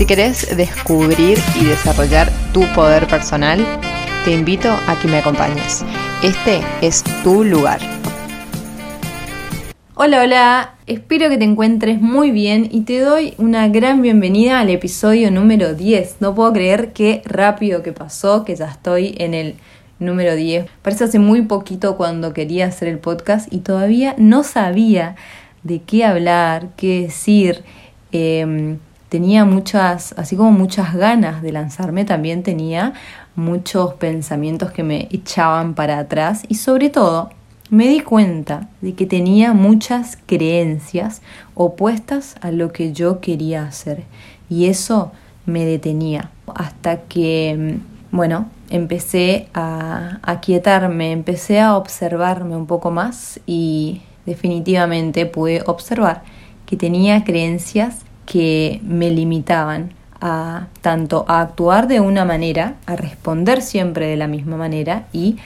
Si querés descubrir y desarrollar tu poder personal, te invito a que me acompañes. Este es tu lugar. Hola, hola, espero que te encuentres muy bien y te doy una gran bienvenida al episodio número 10. No puedo creer qué rápido que pasó, que ya estoy en el número 10. Parece hace muy poquito cuando quería hacer el podcast y todavía no sabía de qué hablar, qué decir. Em, tenía muchas, así como muchas ganas de lanzarme, también tenía muchos pensamientos que me echaban para atrás y sobre todo me di cuenta de que tenía muchas creencias opuestas a lo que yo quería hacer y eso me detenía hasta que, bueno, empecé a aquietarme, empecé a observarme un poco más y definitivamente pude observar que tenía creencias que me limitaban a tanto a actuar de una manera, a responder siempre de la misma manera y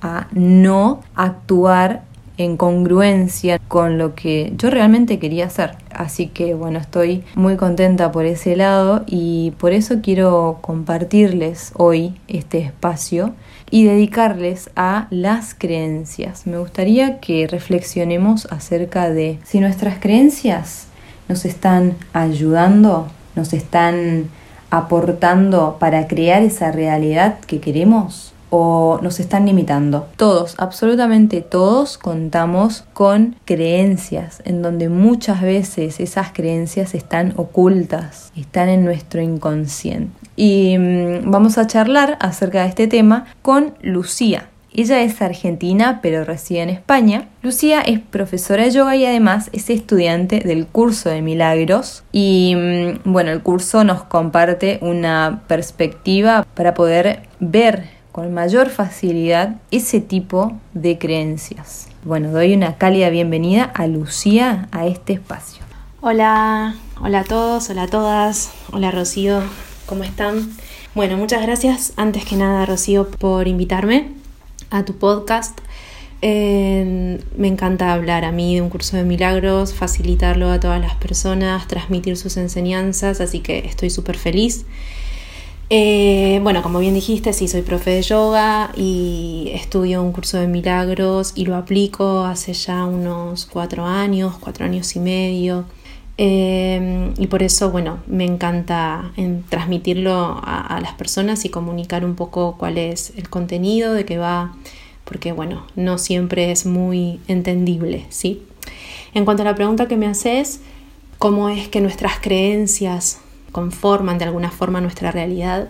a no actuar en congruencia con lo que yo realmente quería hacer. Así que bueno, estoy muy contenta por ese lado y por eso quiero compartirles hoy este espacio y dedicarles a las creencias. Me gustaría que reflexionemos acerca de si nuestras creencias nos están ayudando, nos están aportando para crear esa realidad que queremos o nos están limitando. Todos, absolutamente todos contamos con creencias en donde muchas veces esas creencias están ocultas, están en nuestro inconsciente. Y mm, vamos a charlar acerca de este tema con Lucía. Ella es argentina, pero reside en España. Lucía es profesora de yoga y además es estudiante del curso de milagros. Y mm, bueno, el curso nos comparte una perspectiva para poder ver con mayor facilidad ese tipo de creencias. Bueno, doy una cálida bienvenida a Lucía a este espacio. Hola, hola a todos, hola a todas, hola Rocío, ¿cómo están? Bueno, muchas gracias antes que nada Rocío por invitarme a tu podcast. Eh, me encanta hablar a mí de un curso de milagros, facilitarlo a todas las personas, transmitir sus enseñanzas, así que estoy súper feliz. Eh, bueno, como bien dijiste, sí, soy profe de yoga y estudio un curso de milagros y lo aplico hace ya unos cuatro años, cuatro años y medio. Eh, y por eso, bueno, me encanta en transmitirlo a, las personas y comunicar un poco cuál es el contenido, de qué va, porque, bueno, no siempre es muy entendible, ¿sí? En cuanto a la pregunta que me haces, ¿cómo es que nuestras creencias conforman de alguna forma nuestra realidad.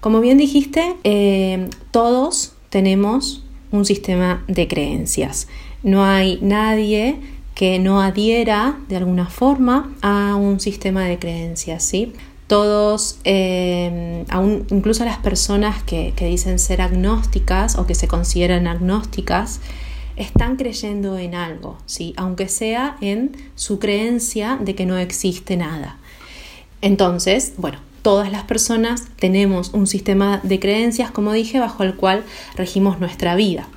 Como bien dijiste, eh, todos tenemos un sistema de creencias. No hay nadie que no adhiera de alguna forma a un sistema de creencias, ¿sí? Todos, aún, incluso las personas que, que dicen ser agnósticas o que se consideran agnósticas, están creyendo en algo, ¿sí? aunque sea en su creencia de que no existe nada. Entonces, bueno, todas las personas tenemos un sistema de creencias, como dije, bajo el cual regimos nuestra vida.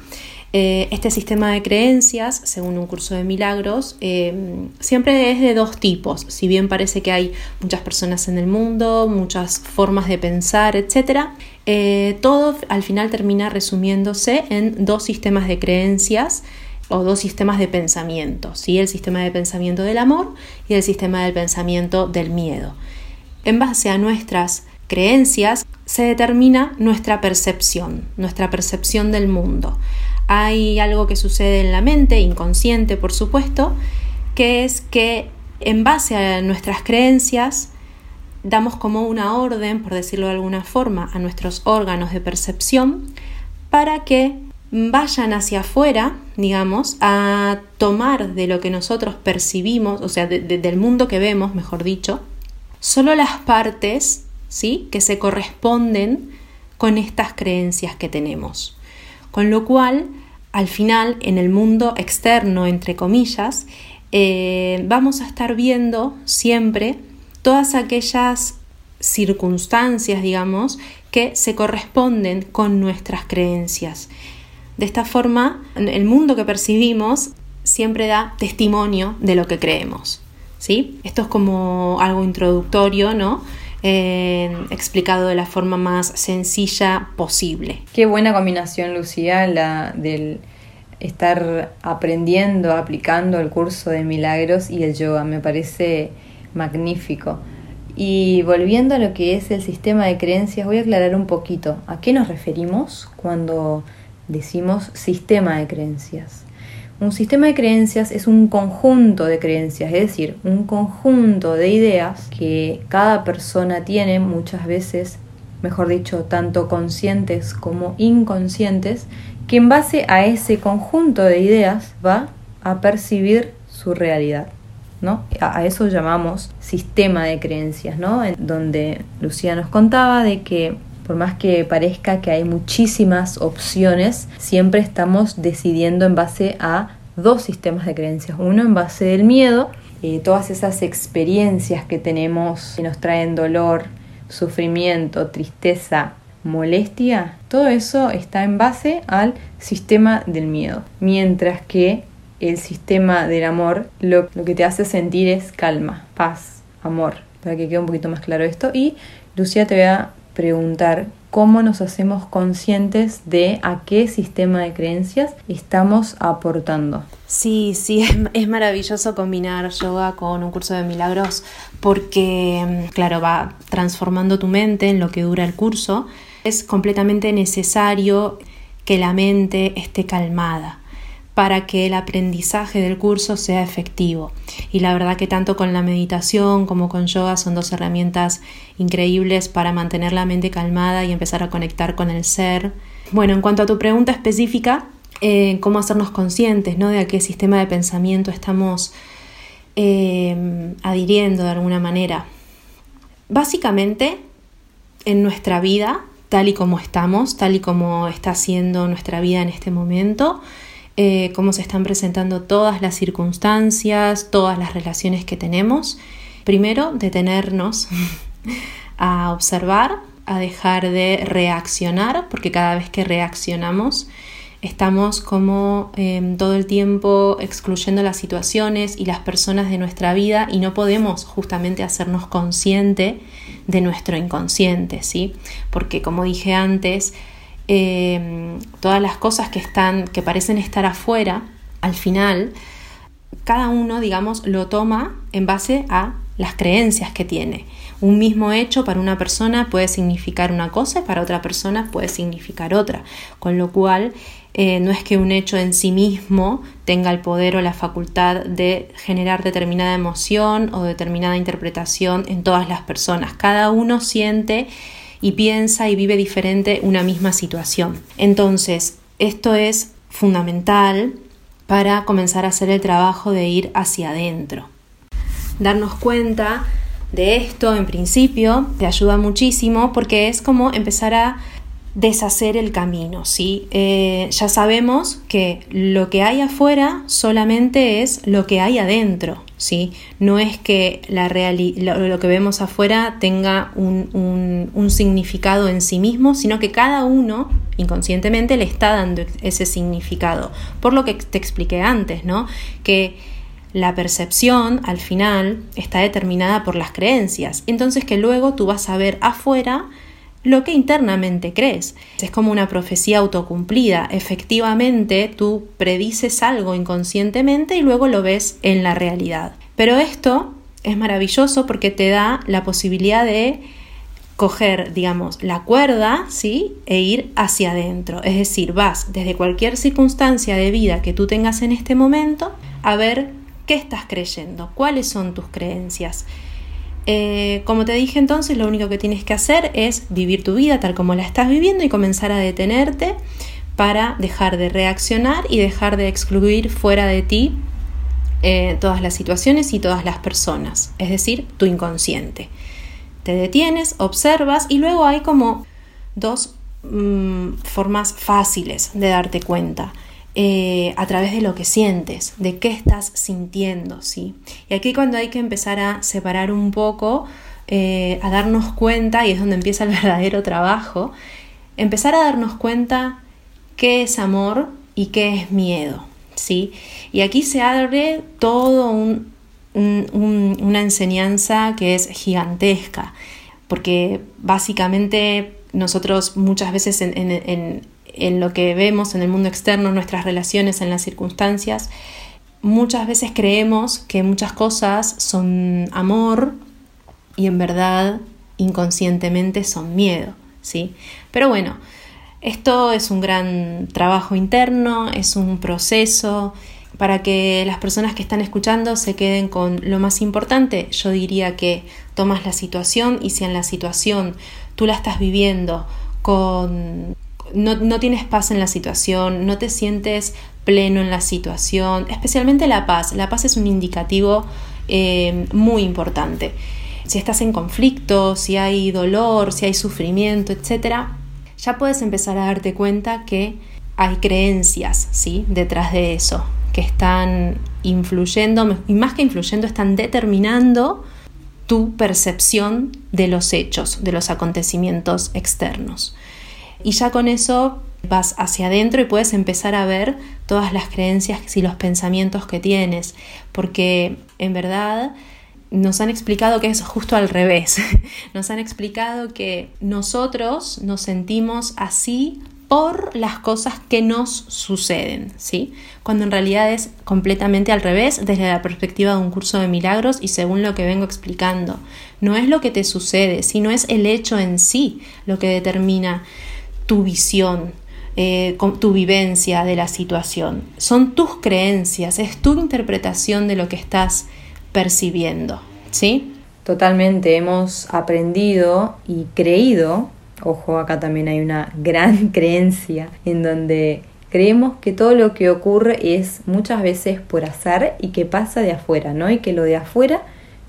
Eh, este sistema de creencias, según un curso de milagros, eh, siempre es de dos tipos. Si bien parece que hay muchas personas en el mundo, muchas formas de pensar, etc., eh, todo al final termina resumiéndose en dos sistemas de creencias o dos sistemas de pensamiento, ¿sí? el sistema de pensamiento del amor y el sistema del pensamiento del miedo. En base a nuestras creencias se determina nuestra percepción, nuestra percepción del mundo. Hay algo que sucede en la mente, inconsciente por supuesto, que es que en base a nuestras creencias damos como una orden, por decirlo de alguna forma, a nuestros órganos de percepción para que vayan hacia afuera, digamos, a tomar de lo que nosotros percibimos, o sea, del mundo que vemos, mejor dicho, solo las partes ¿sí? que se corresponden con estas creencias que tenemos. Con lo cual, al final, en el mundo externo, entre comillas, eh, vamos a estar viendo siempre todas aquellas circunstancias, digamos, que se corresponden con nuestras creencias. De esta forma, el mundo que percibimos siempre da testimonio de lo que creemos. ¿sí? Esto es como algo introductorio, ¿no? Eh, explicado de la forma más sencilla posible. Qué buena combinación, Lucía, la del estar aprendiendo, aplicando el curso de milagros y el yoga. Me parece magnífico. Y volviendo a lo que es el sistema de creencias, voy a aclarar un poquito a qué nos referimos cuando decimos sistema de creencias. Un sistema de creencias es un conjunto de creencias, es decir, un conjunto de ideas que cada persona tiene muchas veces, mejor dicho, tanto conscientes como inconscientes, que en base a ese conjunto de ideas va a percibir su realidad. ¿no? A eso llamamos sistema de creencias, ¿no? En donde Lucía nos contaba de que por más que parezca que hay muchísimas opciones, siempre estamos decidiendo en base a dos sistemas de creencias. Uno en base del miedo, eh, todas esas experiencias que tenemos que nos traen dolor, sufrimiento, tristeza, molestia, todo eso está en base al sistema del miedo. Mientras que el sistema del amor lo, que te hace sentir es calma, paz, amor, para que quede un poquito más claro esto. Y Lucía te voy a preguntar cómo nos hacemos conscientes de a qué sistema de creencias estamos aportando. Sí, sí, es, maravilloso combinar yoga con un curso de milagros porque, claro, va transformando tu mente en lo que dura el curso. Es completamente necesario que la mente esté calmada para que el aprendizaje del curso sea efectivo. Y la verdad que tanto con la meditación como con yoga son dos herramientas increíbles para mantener la mente calmada y empezar a conectar con el ser. Bueno, en cuanto a tu pregunta específica, eh, cómo hacernos conscientes ¿no? de a qué sistema de pensamiento estamos eh, adhiriendo de alguna manera. Básicamente, en nuestra vida, tal y como estamos, tal y como está siendo nuestra vida en este momento, eh, cómo se están presentando todas las circunstancias, todas las relaciones que tenemos. Primero, detenernos a observar, a dejar de reaccionar, porque cada vez que reaccionamos estamos como em, todo el tiempo excluyendo las situaciones y las personas de nuestra vida y no podemos justamente hacernos consciente de nuestro inconsciente, ¿sí? Porque como dije antes, Em, todas las cosas que están, que parecen estar afuera, al final, cada uno, digamos, lo toma en base a las creencias que tiene. Un mismo hecho para una persona puede significar una cosa y para otra persona puede significar otra. Con lo cual, eh, no es que un hecho en sí mismo tenga el poder o la facultad de generar determinada emoción o determinada interpretación en todas las personas. Cada uno siente y piensa y vive diferente una misma situación. Entonces, esto es fundamental para comenzar a hacer el trabajo de ir hacia adentro. Darnos cuenta de esto en principio te ayuda muchísimo porque es como empezar a deshacer el camino, ¿sí? Eh, ya sabemos que lo que hay afuera solamente es lo que hay adentro, ¿sí? No es que la lo, lo, que vemos afuera tenga un, un, significado en sí mismo, sino que cada uno inconscientemente le está dando ese significado. Por lo que te expliqué antes, ¿no? Que la percepción al final está determinada por las creencias. Entonces que luego tú vas a ver afuera lo que internamente crees. Es como una profecía autocumplida. Efectivamente, tú predices algo inconscientemente y luego lo ves en la realidad. Pero esto es maravilloso porque te da la posibilidad de coger, digamos, la cuerda, ¿sí? E ir hacia adentro. Es decir, vas desde cualquier circunstancia de vida que tú tengas en este momento a ver qué estás creyendo, cuáles son tus creencias. Eh, como te dije entonces, lo único que tienes que hacer es vivir tu vida tal como la estás viviendo y comenzar a detenerte para dejar de reaccionar y dejar de excluir fuera de ti eh, todas las situaciones y todas las personas, es decir, tu inconsciente. te detienes, observas y luego hay como dos mm, formas fáciles de darte cuenta. Eh, a través de lo que sientes, de qué estás sintiendo, ¿sí? Y aquí cuando hay que empezar a separar un poco, eh, a darnos cuenta, y es donde empieza el verdadero trabajo, empezar a darnos cuenta qué es amor y qué es miedo, ¿sí? Y aquí se abre todo una enseñanza que es gigantesca, porque básicamente nosotros muchas veces en, en lo que vemos en el mundo externo, en nuestras relaciones, en las circunstancias, muchas veces creemos que muchas cosas son amor y en verdad inconscientemente son miedo, ¿sí? Pero bueno, esto es un gran trabajo interno, es un proceso para que las personas que están escuchando se queden con lo más importante. Yo diría que tomas la situación y si en la situación tú la estás viviendo con no, tienes paz en la situación, no te sientes pleno en la situación, especialmente la paz. La paz es un indicativo eh, muy importante. Si estás en conflicto, si hay dolor, si hay sufrimiento, etc., ya puedes empezar a darte cuenta que hay creencias ¿sí? detrás de eso, que están influyendo, y más que influyendo, están determinando tu percepción de los hechos, de los acontecimientos externos. Y ya con eso vas hacia adentro y puedes empezar a ver todas las creencias y los pensamientos que tienes, porque en verdad nos han explicado que es justo al revés. Nos han explicado que nosotros nos sentimos así por las cosas que nos suceden, ¿sí? Cuando en realidad es completamente al revés desde la perspectiva de un curso de milagros y según lo que vengo explicando. No es lo que te sucede, sino es el hecho en sí lo que determina tu visión, eh, tu vivencia de la situación. Son tus creencias, es tu interpretación de lo que estás percibiendo, ¿sí? Totalmente, hemos aprendido y creído, ojo, acá también hay una gran creencia en donde creemos que todo lo que ocurre es muchas veces por azar y que pasa de afuera, ¿no? Y que lo de afuera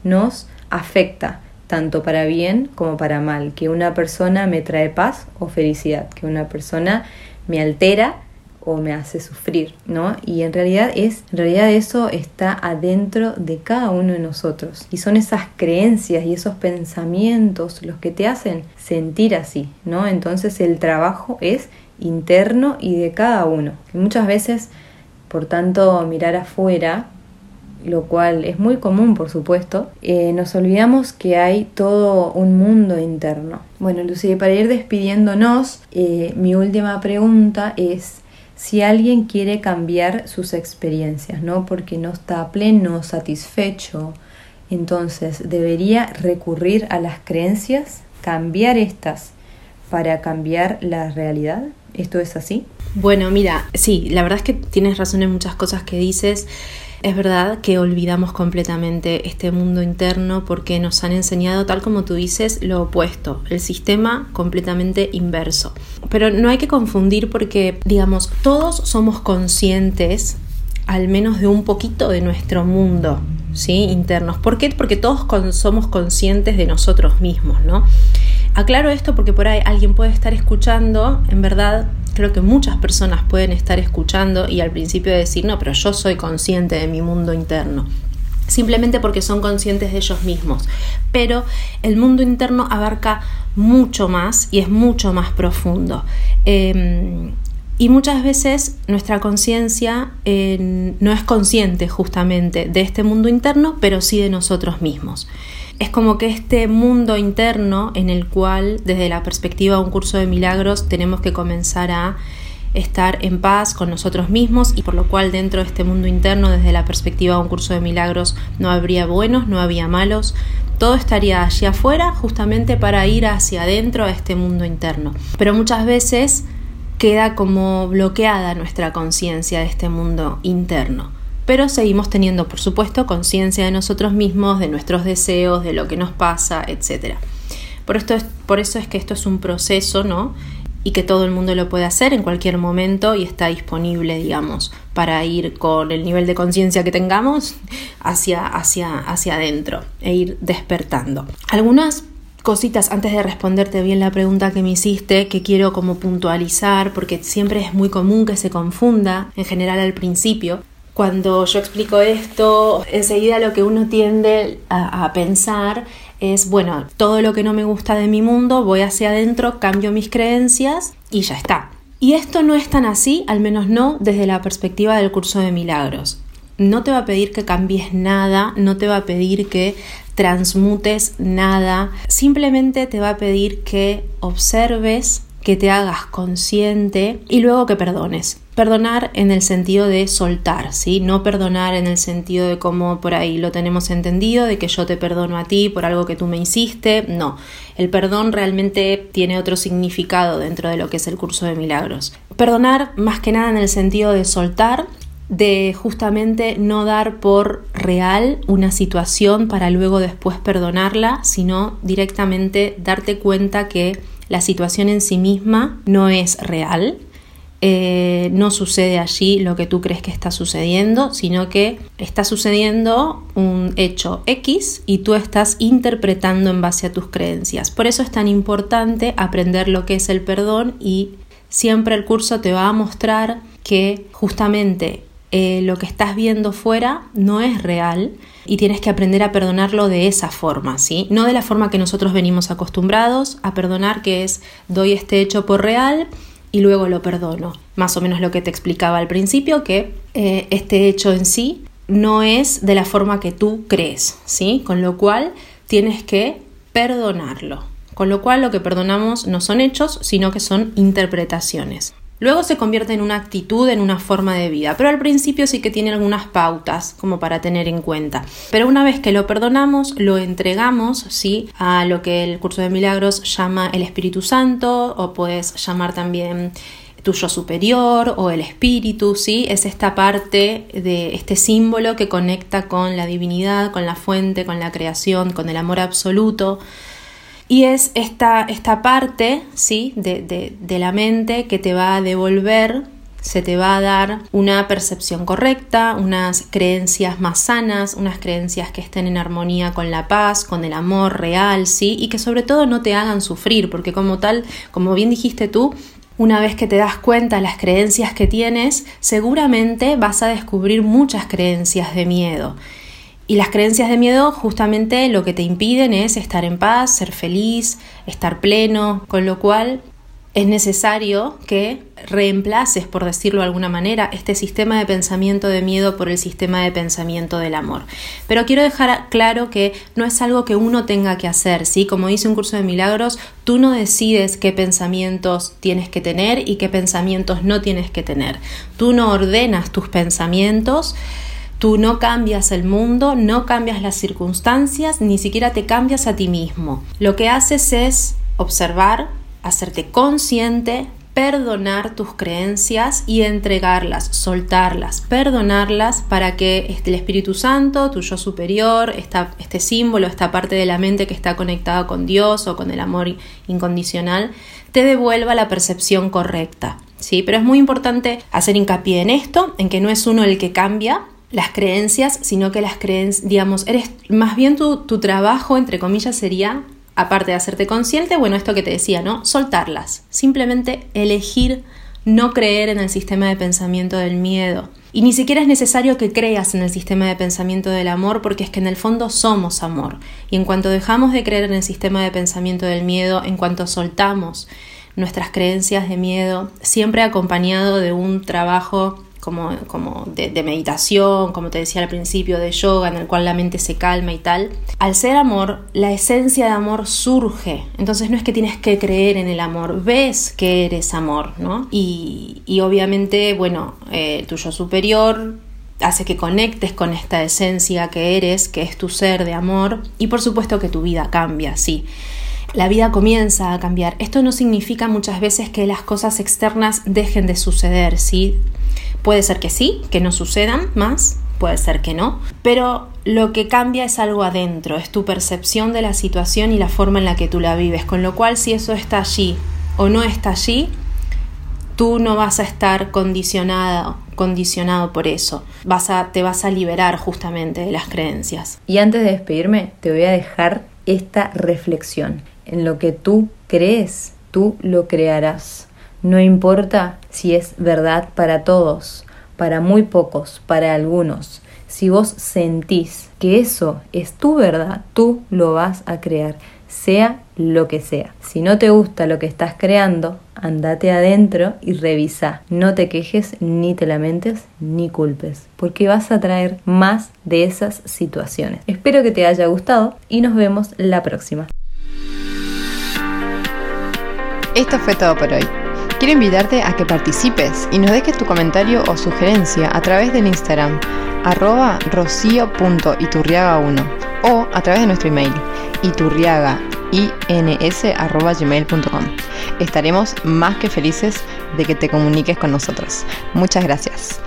nos afecta tanto para bien como para mal, que una persona me trae paz o felicidad, que una persona me altera o me hace sufrir, ¿no? Y en realidad es, en realidad eso está adentro de cada uno de nosotros. Y son esas creencias y esos pensamientos los que te hacen sentir así, ¿no? Entonces el trabajo es interno y de cada uno. Y muchas veces, por tanto, mirar afuera lo cual es muy común por supuesto, eh, nos olvidamos que hay todo un mundo interno. Bueno, Lucía, para ir despidiéndonos, eh, mi última pregunta es si alguien quiere cambiar sus experiencias, ¿no? Porque no está pleno, satisfecho, entonces debería recurrir a las creencias, cambiar estas para cambiar la realidad. ¿Esto es así? Bueno, mira, sí, la verdad es que tienes razón en muchas cosas que dices. Es verdad que olvidamos completamente este mundo interno porque nos han enseñado, tal como tú dices, lo opuesto, el sistema completamente inverso. Pero no hay que confundir porque, digamos, todos somos conscientes al menos de un poquito de nuestro mundo, ¿sí? Internos. ¿Por qué? Porque todos somos conscientes de nosotros mismos, ¿no? Aclaro esto porque por ahí alguien puede estar escuchando, en verdad, creo que muchas personas pueden estar escuchando y al principio decir, no, pero yo soy consciente de mi mundo interno simplemente porque son conscientes de ellos mismos. Pero el mundo interno abarca mucho más y es mucho más profundo. Em, y muchas veces nuestra conciencia eh, no es consciente justamente de este mundo interno, pero sí de nosotros mismos es como que este mundo interno en el cual desde la perspectiva de un curso de milagros tenemos que comenzar a estar en paz con nosotros mismos y por lo cual dentro de este mundo interno desde la perspectiva de un curso de milagros no habría buenos, no había malos, todo estaría allí afuera justamente para ir hacia adentro a este mundo interno. Pero muchas veces queda como bloqueada nuestra conciencia de este mundo interno pero seguimos teniendo, por supuesto, conciencia de nosotros mismos, de nuestros deseos, de lo que nos pasa, etc. Por, esto es, por eso es que esto es un proceso, ¿no? Y que todo el mundo lo puede hacer en cualquier momento y está disponible, digamos, para ir con el nivel de conciencia que tengamos hacia, hacia, hacia adentro e ir despertando. Algunas cositas antes de responderte bien la pregunta que me hiciste que quiero como puntualizar porque siempre es muy común que se confunda en general al principio. Cuando yo explico esto, enseguida lo que uno tiende a, pensar es, bueno, todo lo que no me gusta de mi mundo, voy hacia adentro, cambio mis creencias y ya está. Y esto no es tan así, al menos no desde la perspectiva del curso de milagros. No te va a pedir que cambies nada, no te va a pedir que transmutes nada, simplemente te va a pedir que observes, que te hagas consciente y luego que perdones. Perdonar en el sentido de soltar, ¿sí? No perdonar en el sentido de como por ahí lo tenemos entendido, de que yo te perdono a ti por algo que tú me hiciste. No, el perdón realmente tiene otro significado dentro de lo que es el curso de milagros. Perdonar más que nada en el sentido de soltar de justamente no dar por real una situación para luego después perdonarla, sino directamente darte cuenta que la situación en sí misma no es real, eh, no sucede allí lo que tú crees que está sucediendo, sino que está sucediendo un hecho X y tú estás interpretando en base a tus creencias. Por eso es tan importante aprender lo que es el perdón y siempre el curso te va a mostrar que justamente eh, lo que estás viendo fuera no es real y tienes que aprender a perdonarlo de esa forma, ¿sí? No de la forma que nosotros venimos acostumbrados a perdonar, que es doy este hecho por real y luego lo perdono. Más o menos lo que te explicaba al principio, que eh, este hecho en sí no es de la forma que tú crees, ¿sí? Con lo cual tienes que perdonarlo. Con lo cual lo que perdonamos no son hechos, sino que son interpretaciones. Luego se convierte en una actitud, en una forma de vida, pero al principio sí que tiene algunas pautas como para tener en cuenta. Pero una vez que lo perdonamos, lo entregamos, ¿sí? A lo que el curso de milagros llama el Espíritu Santo o puedes llamar también tu yo superior o el espíritu, ¿sí? Es esta parte de este símbolo que conecta con la divinidad, con la fuente, con la creación, con el amor absoluto. Y es esta, esta parte ¿sí? De, de, de la mente que te va a devolver se te va a dar una percepción correcta, unas creencias más sanas, unas creencias que estén en armonía con la paz, con el amor real, ¿sí? Y que sobre todo no te hagan sufrir, porque como tal, como bien dijiste tú, una vez que te das cuenta de las creencias que tienes, seguramente vas a descubrir muchas creencias de miedo. Y las creencias de miedo justamente lo que te impiden es estar en paz, ser feliz, estar pleno, con lo cual es necesario que reemplaces, por decirlo de alguna manera, este sistema de pensamiento de miedo por el sistema de pensamiento del amor. Pero quiero dejar claro que no es algo que uno tenga que hacer, ¿sí? Como dice un curso de milagros, tú no decides qué pensamientos tienes que tener y qué pensamientos no tienes que tener. Tú no ordenas tus pensamientos, Tú no cambias el mundo, no cambias las circunstancias, ni siquiera te cambias a ti mismo. Lo que haces es observar, hacerte consciente, perdonar tus creencias y entregarlas, soltarlas, perdonarlas para que el Espíritu Santo, tu yo superior, este símbolo, esta parte de la mente que está conectada con Dios o con el amor incondicional, te devuelva la percepción correcta. ¿sí? Pero es muy importante hacer hincapié en esto, en que no es uno el que cambia, las creencias, sino que las creencias, digamos, eres más bien tu, tu trabajo, entre comillas, sería, aparte de hacerte consciente, bueno, esto que te decía, ¿no? Soltarlas, simplemente elegir no creer en el sistema de pensamiento del miedo. Y ni siquiera es necesario que creas en el sistema de pensamiento del amor porque es que en el fondo somos amor. Y en cuanto dejamos de creer en el sistema de pensamiento del miedo, en cuanto soltamos nuestras creencias de miedo, siempre acompañado de un trabajo como, como de, meditación, como te decía al principio, de yoga, en el cual la mente se calma y tal. Al ser amor, la esencia de amor surge. Entonces no es que tienes que creer en el amor, ves que eres amor, ¿no? Y, obviamente, bueno, eh, tu yo superior hace que conectes con esta esencia que eres, que es tu ser de amor, y por supuesto que tu vida cambia, sí la vida comienza a cambiar. Esto no significa muchas veces que las cosas externas dejen de suceder, ¿sí? Puede ser que sí, que no sucedan más, puede ser que no, pero lo que cambia es algo adentro, es tu percepción de la situación y la forma en la que tú la vives, con lo cual si eso está allí o no está allí, tú no vas a estar condicionado, condicionado por eso, vas a, te vas a liberar justamente de las creencias. Y antes de despedirme, te voy a dejar esta reflexión. En lo que tú crees, tú lo crearás. No importa si es verdad para todos, para muy pocos, para algunos. Si vos sentís que eso es tu verdad, tú lo vas a crear, sea lo que sea. Si no te gusta lo que estás creando, andate adentro y revisa. No te quejes, ni te lamentes, ni culpes, porque vas a traer más de esas situaciones. Espero que te haya gustado y nos vemos la próxima. Esto fue todo por hoy. Quiero invitarte a que participes y nos dejes tu comentario o sugerencia a través del Instagram arroba rocío.iturriaga1 o a través de nuestro email iturriagains.gmail.com Estaremos más que felices de que te comuniques con nosotros. Muchas gracias.